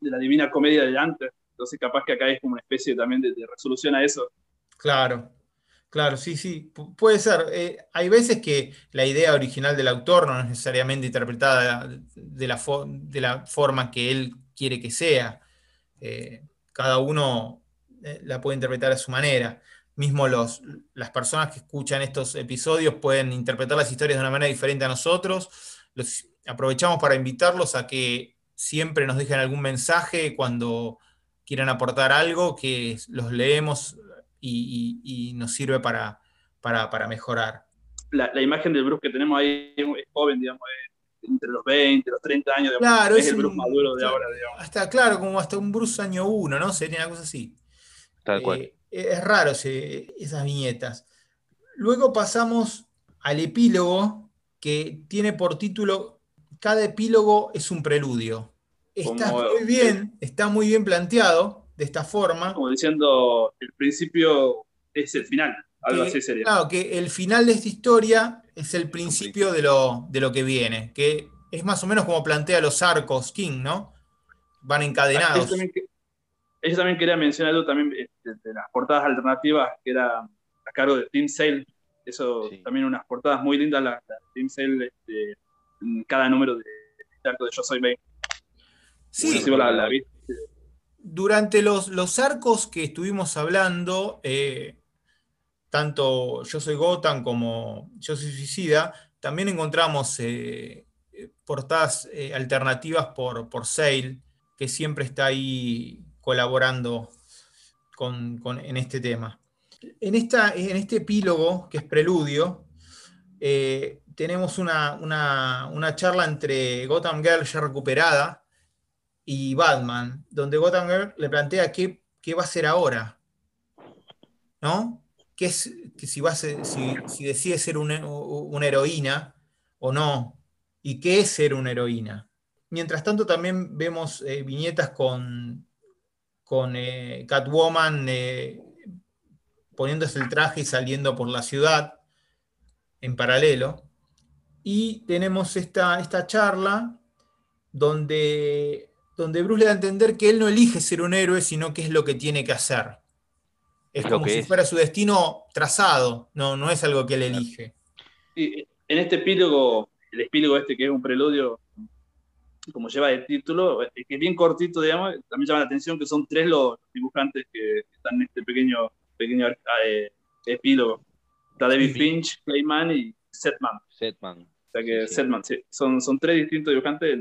de la Divina Comedia de antes. Entonces, capaz que acá es como una especie también de, resolución a eso. Claro, claro, sí, sí, puede ser. Eh, hay veces que la idea original del autor no es necesariamente interpretada de la, forma que él quiere que sea. Eh, cada uno eh, la puede interpretar a su manera. Mismo los, las personas que escuchan estos episodios pueden interpretar las historias de una manera diferente a nosotros. Los, aprovechamos para invitarlos a que siempre nos dejan algún mensaje cuando quieran aportar algo, que los leemos y, nos sirve para, para, mejorar. La, imagen del Bruce que tenemos ahí es joven, digamos, entre los 20, los 30 años, claro, es, el Bruce maduro de ahora. Hasta, claro, como hasta un Bruce año 1, ¿no? Sería una cosa así. Tal cual. Eh, es raro esas viñetas. Luego pasamos al epílogo que tiene por título cada epílogo es un preludio. Está muy bien, está muy bien planteado de esta forma. Como diciendo, el principio es el final, algo así sería. Claro, que el final de esta historia es el principio de lo, de lo que viene, que es más o menos como plantea los arcos King, ¿no? Van encadenados. Ellos también, quería mencionar algo también este, de, las portadas alternativas, que era a cargo de Team Sale. Eso también unas portadas muy lindas, la, Team Sale este, cada número de, arco de Yo Soy Bane. Sí, durante los, los, arcos que estuvimos hablando, eh, tanto Yo Soy Gotham como Yo Soy Suicida, también encontramos eh, portadas eh, alternativas por, por Sale, que siempre está ahí colaborando con, en este tema. En, esta, en este epílogo, que es preludio, tenemos una, charla entre Gotham Girl ya recuperada y Batman, donde Gotham Girl le plantea qué, va a hacer ahora. ¿No? Que es, que si, va si, decide ser una, heroína o no, y qué es ser una heroína. Mientras tanto, también vemos eh, viñetas con, con eh, Catwoman eh, poniéndose el traje y saliendo por la ciudad en paralelo. Y tenemos esta, esta charla donde, donde Bruce le da a entender que él no elige ser un héroe, sino que es lo que tiene que hacer. Es como si fuera su destino trazado, no, no es algo que él elige. Y en este epílogo, el epílogo este que es un preludio, como lleva el título, que es bien cortito, digamos, también llama la atención que son tres los dibujantes que están en este pequeño, pequeño eh, epílogo. Está David Finch, Clayman y Setman. Setman. O sea que Setman, sí. Son, son tres distintos dibujantes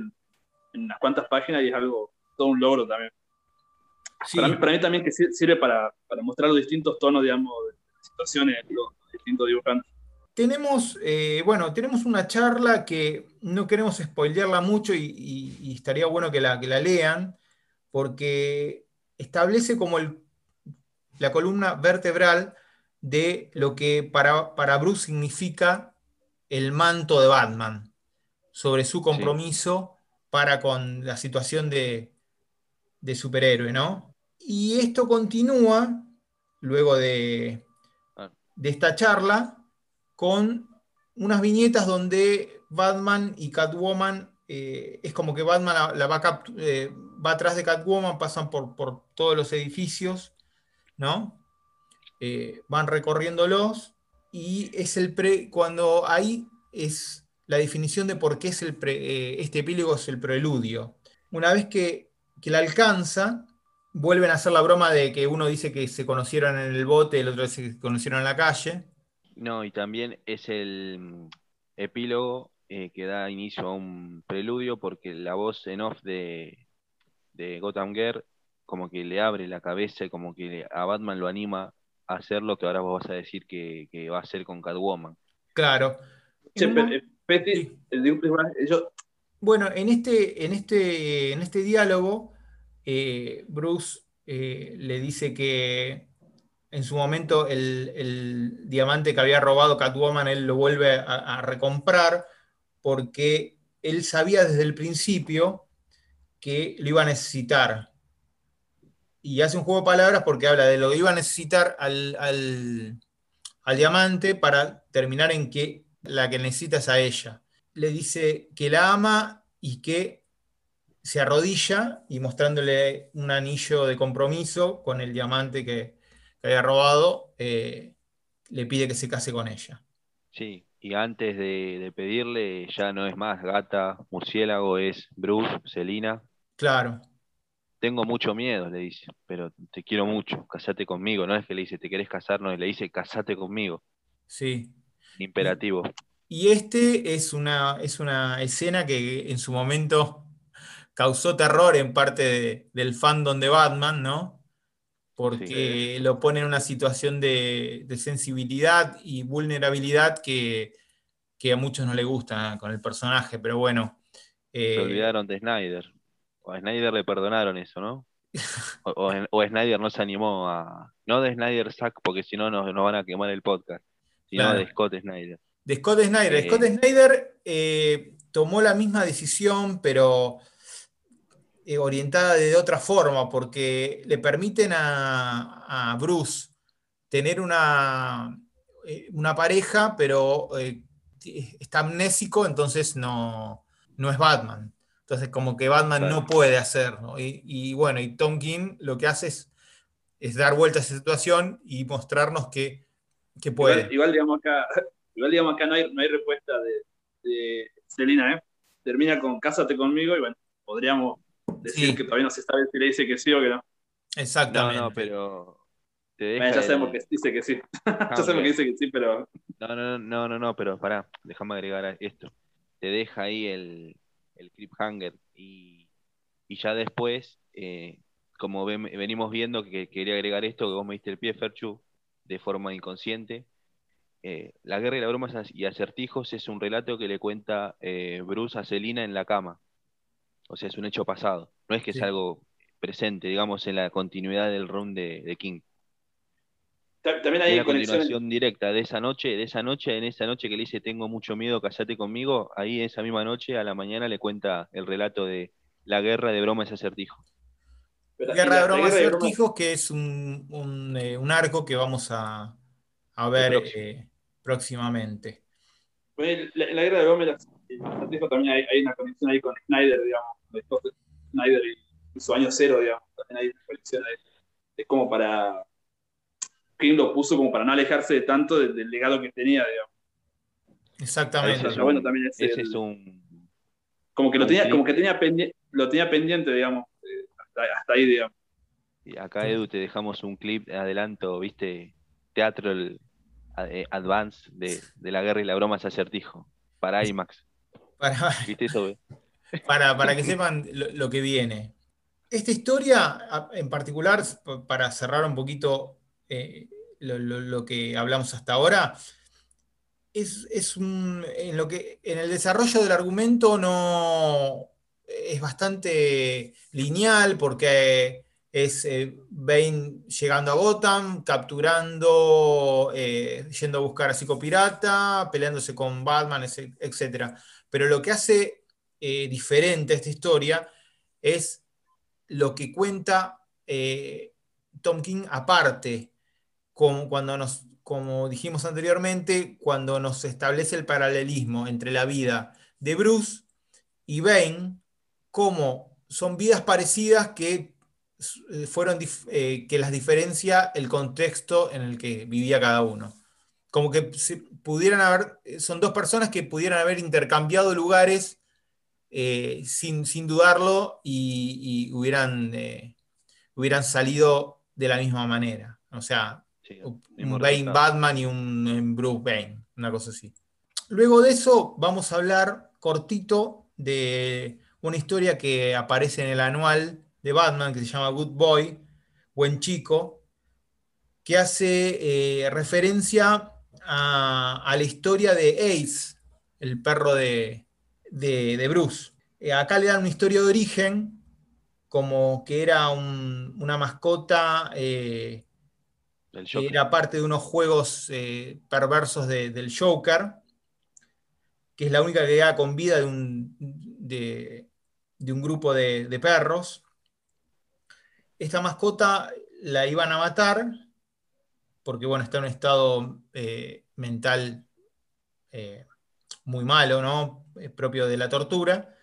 en, unas cuantas páginas y es algo, todo un logro también. Sí, Para, mí, para mí también que sir- sirve para, para mostrar los distintos tonos, digamos, de situaciones, los distintos dibujantes. tenemos, eh, bueno, tenemos una charla que no queremos spoilearla mucho y, y- y estaría bueno que la, que la lean, porque establece como el- la columna vertebral de lo que para, para Bruce significa el manto de Batman, sobre su compromiso para con la situación de, de superhéroe, ¿no? Y esto continúa luego de, de esta charla con unas viñetas donde Batman y Catwoman, eh, es como que Batman la, la va, eh, va atrás de Catwoman, pasan por, por todos los edificios, ¿no? Eh, van recorriéndolos y es el pre, cuando ahí es la definición de por qué es el pre- eh, este epílogo es el preludio. Una vez que, que la alcanza, vuelven a hacer la broma de que uno dice que se conocieron en el bote, el otro dice que se conocieron en la calle. No, y también es el mm, epílogo eh, que da inicio a un preludio porque la voz en off de, de Gotham Girl como que le abre la cabeza y como que a Batman lo anima a hacer lo que ahora vos vas a decir que, que va a hacer con Catwoman. Claro. Petty, Sí. el yo, Bueno, en este, en este, en este diálogo, eh, Bruce eh, le dice que en su momento el, el diamante que había robado Catwoman, él lo vuelve a, a recomprar porque él sabía desde el principio que lo iba a necesitar. Y hace un juego de palabras porque habla de lo que iba a necesitar al, al- al diamante para terminar en que la que necesita es a ella le dice que la ama y que se arrodilla y mostrándole un anillo de compromiso con el diamante que, que había robado, eh, le pide que se case con ella. Sí, y antes de, de pedirle ya no es más gata, murciélago, es Bruce, Selina. Claro, Tengo mucho miedo, le dice, pero te quiero mucho, casate conmigo. No es que le dice, ¿te querés casar? No, le dice, casate conmigo. sí. Imperativo. Y este es una, es una escena que en su momento causó terror en parte de- del fandom de Batman, ¿no? Porque lo pone en una situación de, de sensibilidad y vulnerabilidad que, que a muchos no le gusta con el personaje, pero bueno. eh, Se olvidaron de Snyder. O a Snyder le perdonaron eso, ¿no? *laughs* O, o- o Snyder no se animó a. No de Snyder Sack, porque si no nos, nos van a quemar el podcast, sino Claro. de Scott Snyder. De Scott Snyder. Eh. Scott Snyder eh, tomó la misma decisión, pero eh, orientada de otra forma, porque le permiten a, a Bruce tener una, una pareja, pero está amnésico, entonces no, no es Batman. Entonces, como que Batman Claro. no puede hacerlo. Y, y bueno, y Tom King lo que hace es, es dar vuelta a esa situación y mostrarnos que, que puede. igual, igual, digamos acá, *laughs* igual digamos acá no hay, no hay respuesta de, de Selina, ¿eh? Termina con cásate conmigo y bueno, podríamos decir Sí. que todavía no se sabe si le dice que sí o que no. No, Exactamente. no, pero. Te deja Bueno, ya el- sabemos que dice que sí. *laughs* Ah, ya sabemos ok. que dice que sí, pero No, no, no, no, no, pero pará, déjame agregar esto. Te deja ahí el, el cliffhanger y, y ya después, eh, como ven- venimos viendo, que quería agregar esto, que vos me diste el pie, Ferchu, de forma inconsciente. eh, la guerra y la broma y acertijos es un relato que le cuenta eh, Bruce a Selina en la cama. O sea, es un hecho pasado. No es que Sí. es algo presente, digamos, en la continuidad del run de, de King. ta- también Es hay la conexiones. continuación directa de esa noche, de esa noche, en esa noche que le dice tengo mucho miedo, casate conmigo, ahí esa misma noche, a la mañana le cuenta el relato de la guerra de bromas y acertijo. Pero- Guerra de Bromas y bromas- Acertijos, que es un, un, eh, un arco que vamos a, a ver eh, próximamente. Bueno, la, la guerra de Gómez y Acertijo también hay, hay una conexión ahí con Snyder, digamos, de Snyder y su año cero, digamos, también hay una conexión ahí. Es como para. King lo puso como para no alejarse de tanto del, del legado que tenía, digamos. Exactamente. Es bueno, también es Ese el- es un... Como que lo tenía, como que tenía pendiente, lo tenía pendiente, digamos, eh, hasta, hasta ahí, digamos. y Acá, Edu, te dejamos un clip de adelanto, viste, teatro el, eh, advance de, de la guerra y la broma y acertijo, para IMAX. Para, ¿Viste eso? para, para que sepan lo, lo que viene. esta historia, en particular, para cerrar un poquito eh, lo, que hablamos hasta ahora, es, un, en, lo que, en el desarrollo del argumento no es bastante lineal porque es eh, Bane llegando a Gotham, capturando, eh, yendo a buscar a Psicopirata, peleándose con Batman, etc. Pero lo que hace eh, diferente esta historia es lo que cuenta Tom King aparte, como, cuando nos, como dijimos anteriormente, cuando nos establece el paralelismo entre la vida de Bruce y Bane, como son vidas parecidas que eh, fueron eh, que las diferencia el contexto en el que vivía cada uno. Como que pudieran haber, eh, son dos personas que pudieran haber intercambiado lugares sin, sin, dudarlo y, hubieran, hubieran salido de la misma manera. O sea, un Bane Batman y un Bruce Bane, una cosa así. Luego de eso vamos a hablar cortito de una historia que aparece en el anual de Batman que se llama Good Boy, Buen Chico, que hace eh, referencia a, la historia de Ace, el perro de, Bruce. Eh, acá le dan una historia de origen, como que era una mascota eh, que era parte de unos juegos perversos del Joker, que es la única que queda con vida de un, de, un grupo de perros esta mascota la iban a matar porque bueno, está en un estado eh, mental eh, muy malo, ¿no? propio de la tortura.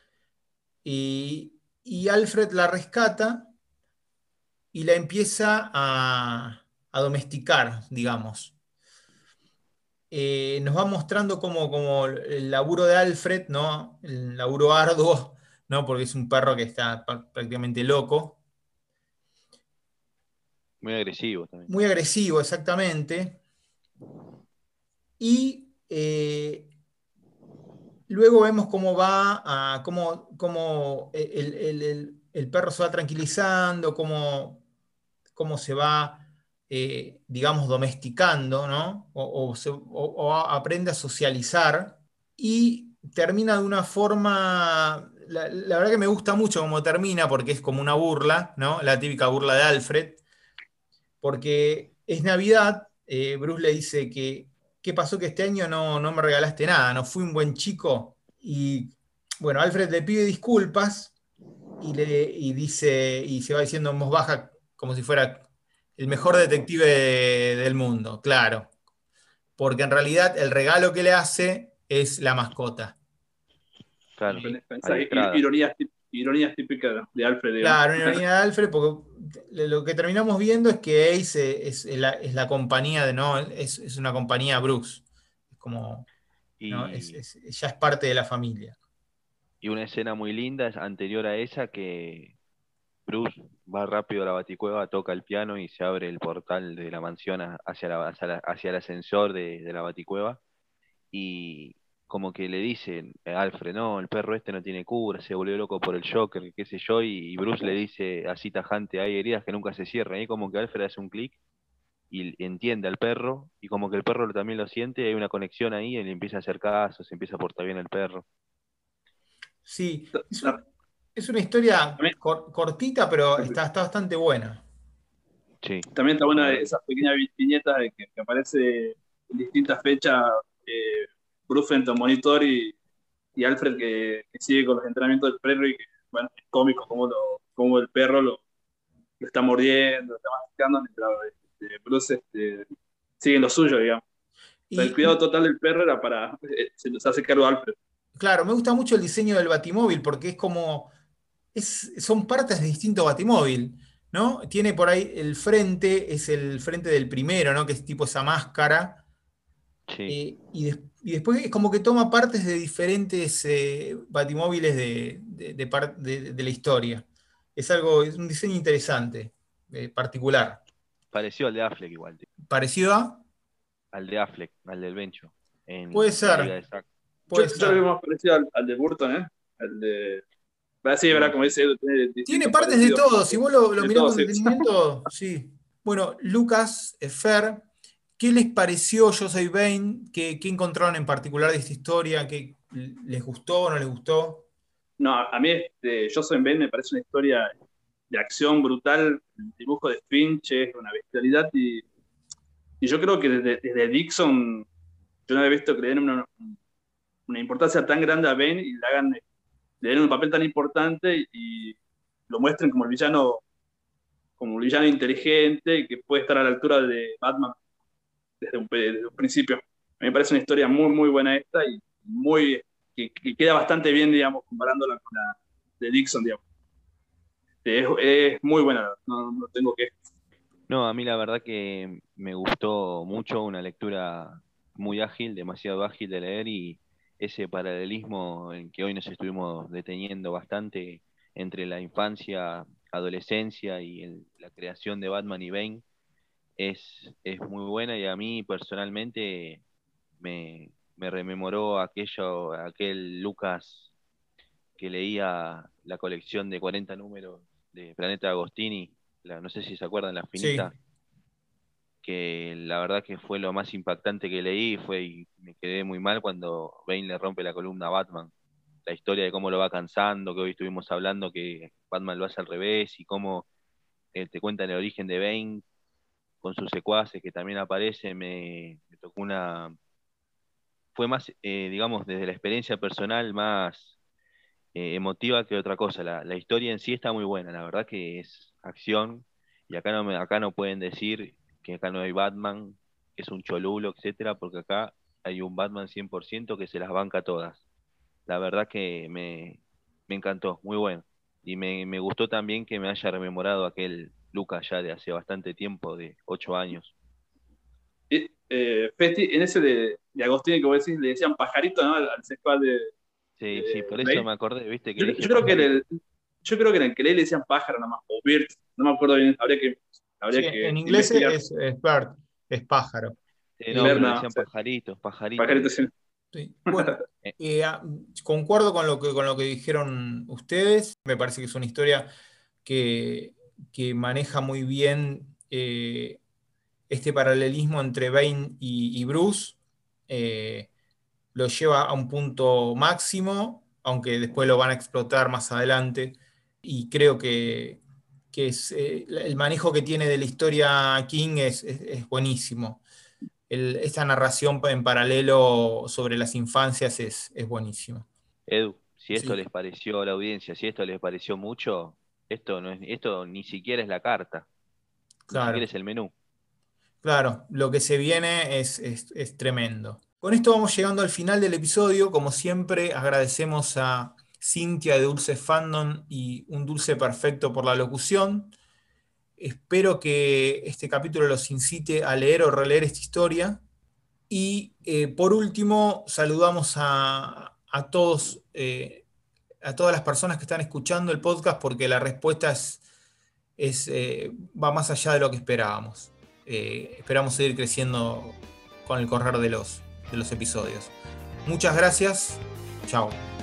Y, Alfred la rescata y la empieza a, domesticar, digamos. Eh, nos va mostrando como, el laburo de Alfred, ¿no? El laburo arduo, ¿no? Porque es un perro que está prácticamente loco. Muy agresivo también. Muy agresivo, exactamente. Y eh, luego vemos cómo va a, cómo, el, perro se va tranquilizando, cómo, cómo se va, eh, digamos, domesticando, ¿no? O, aprende a socializar y termina de una forma, la, verdad que me gusta mucho cómo termina porque es como una burla, ¿no? La típica burla de Alfred, porque es Navidad, eh, Bruce le dice que, ¿qué pasó que este año no, no me regalaste nada? No fui un buen chico. Y bueno, Alfred le pide disculpas y, le, dice, y se va diciendo en voz baja como si fuera el mejor detective del mundo, claro. Porque en realidad el regalo que le hace es la mascota. Claro. Ironías ironías típicas de Alfred. Claro, ironía de Alfred, porque lo que terminamos viendo es que Ace es, la, compañía de, no, es, una compañía Bruce. Es como, ya es parte de la familia. Y una escena muy linda es anterior a esa que Bruce va rápido a la baticueva, toca el piano y se abre el portal de la mansión hacia, hacia, el ascensor de, de la baticueva. Y, como que le dicen eh, Alfred, no, el perro este no tiene cura, se volvió loco por el Joker, qué sé yo, y, Bruce le dice así tajante, hay heridas que nunca se cierran, y como que Alfred hace un clic y entiende al perro, y como que el perro también lo siente, hay una conexión ahí, y le empieza a hacer caso, se empieza a portar bien el perro. Sí, es una, historia cortita, pero está, está bastante buena. Sí. También está buena esas pequeñas viñetas que, que aparece en distintas fechas. Eh, Bruce frente a monitor y, Alfred que, sigue con los entrenamientos del perro y que, bueno, es cómico como, lo, como el perro lo, está mordiendo, lo está masticando, mientras este, Bruce este, sigue en lo suyo, digamos. el cuidado total del perro era para, eh, se nos hace cargo Alfred. Claro, me gusta mucho el diseño del batimóvil porque es como, es, son partes de distinto batimóvil. ¿no? Tiene por ahí el frente, es el frente del primero, ¿no? Que es tipo esa máscara, eh, y, después es como que toma partes de diferentes eh, batimóviles de, de, la historia. Es algo, es un diseño interesante, eh, particular. Parecido al de Affleck igual. ¿Parecido a? Al de Affleck, al del Bencho. Puede ser. Puede yo, ser. más parecido al, de Burton, ¿eh? El de Así, ¿verdad? Como dice tiene, tiene partes de todo. Si vos lo, lo De mirás con sí. detenimiento, *laughs* sí. Bueno, Lucas, Fer, ¿qué les pareció Yo Soy Bane? ¿Qué, qué encontraron en particular de esta historia? ¿Qué les gustó o no les gustó? No, a mí este, Yo Soy Ben me parece una historia de acción brutal. El dibujo de Finch es una bestialidad y, y yo creo que desde, Dixon yo no había visto que le den una, una importancia tan grande a Ben y le hagan le den un papel tan importante y lo muestren como el villano como un villano inteligente que puede estar a la altura de Batman desde un, desde principio. A mí me parece una historia muy, muy buena esta y muy que, que queda bastante bien, digamos, comparándola con la de Dixon, digamos. Es, muy buena, no, tengo que... No, a mí la verdad que me gustó mucho, una lectura muy ágil, demasiado ágil de leer y ese paralelismo en que hoy nos estuvimos deteniendo bastante entre la infancia, adolescencia y la creación de Batman y Bane es, es muy buena y a mí personalmente me, me rememoró aquello, aquel Lucas que leía la colección de 40 números de Planeta Agostini, la- no sé si se acuerdan, la finita, que la verdad que fue lo más impactante que leí fue y me quedé muy mal cuando Bane le rompe la columna a Batman. La historia de cómo lo va cansando, que hoy estuvimos hablando que Batman lo hace al revés y cómo eh, te cuentan el origen de Bane con sus secuaces que también aparece, me, me tocó una... Fue más, eh, digamos, desde la experiencia personal, más eh, emotiva que otra cosa. La, la historia en sí está muy buena, la verdad que es acción y acá no, me, acá no pueden decir que acá no hay Batman, que es un cholulo, etcétera, porque acá hay un Batman 100% que se las banca todas. La verdad que me, me encantó, muy bueno. Y me, me gustó también que me haya rememorado aquel Lucas ya de hace bastante tiempo, de ocho años. Eh, eh, Festi, en ese de, de Agostini que vos decís, le decían pajarito, ¿no? Al, al sexual de... Sí, sí, por eso me acordé, viste que Yo, creo que en el, yo creo que en el que leí le decían pájaro nomás, o bird, no me acuerdo bien, habría que... Habría Sí, que en inglés investigar. es, es bird, es pájaro. Sí, no, Berna, decían sí. pajaritos, pajaritos. Pajarito, sí. Sí. Bueno, *laughs* eh, ah, concuerdo con lo, que, con lo que dijeron ustedes. Me parece que es una historia que, que maneja muy bien eh, este paralelismo entre Bane y, y Bruce. Eh, lo lleva a un punto máximo, aunque después lo van a explotar más adelante. Y creo que, que es, eh, el manejo que tiene de la historia King es, es- es buenísimo. El- esta narración en paralelo sobre las infancias es, es buenísima. Edu, si esto Sí. les pareció a la audiencia, si esto les pareció mucho, esto no es, esto ni siquiera es la carta, ni Claro. siquiera es el menú. Claro, lo que se viene es, es- es tremendo. Con esto vamos llegando al final del episodio. Como siempre, agradecemos a Cintia de Dulce Fandom y Un Dulce Perfecto por la locución. Espero que este capítulo los incite a leer o releer esta historia. Y eh, por último, saludamos a, a todos, eh, a todas las personas que están escuchando el podcast porque la respuesta es, es, eh, va más allá de lo que esperábamos. Eh, esperamos seguir creciendo con el correr de los, de los episodios. Muchas gracias. Chao.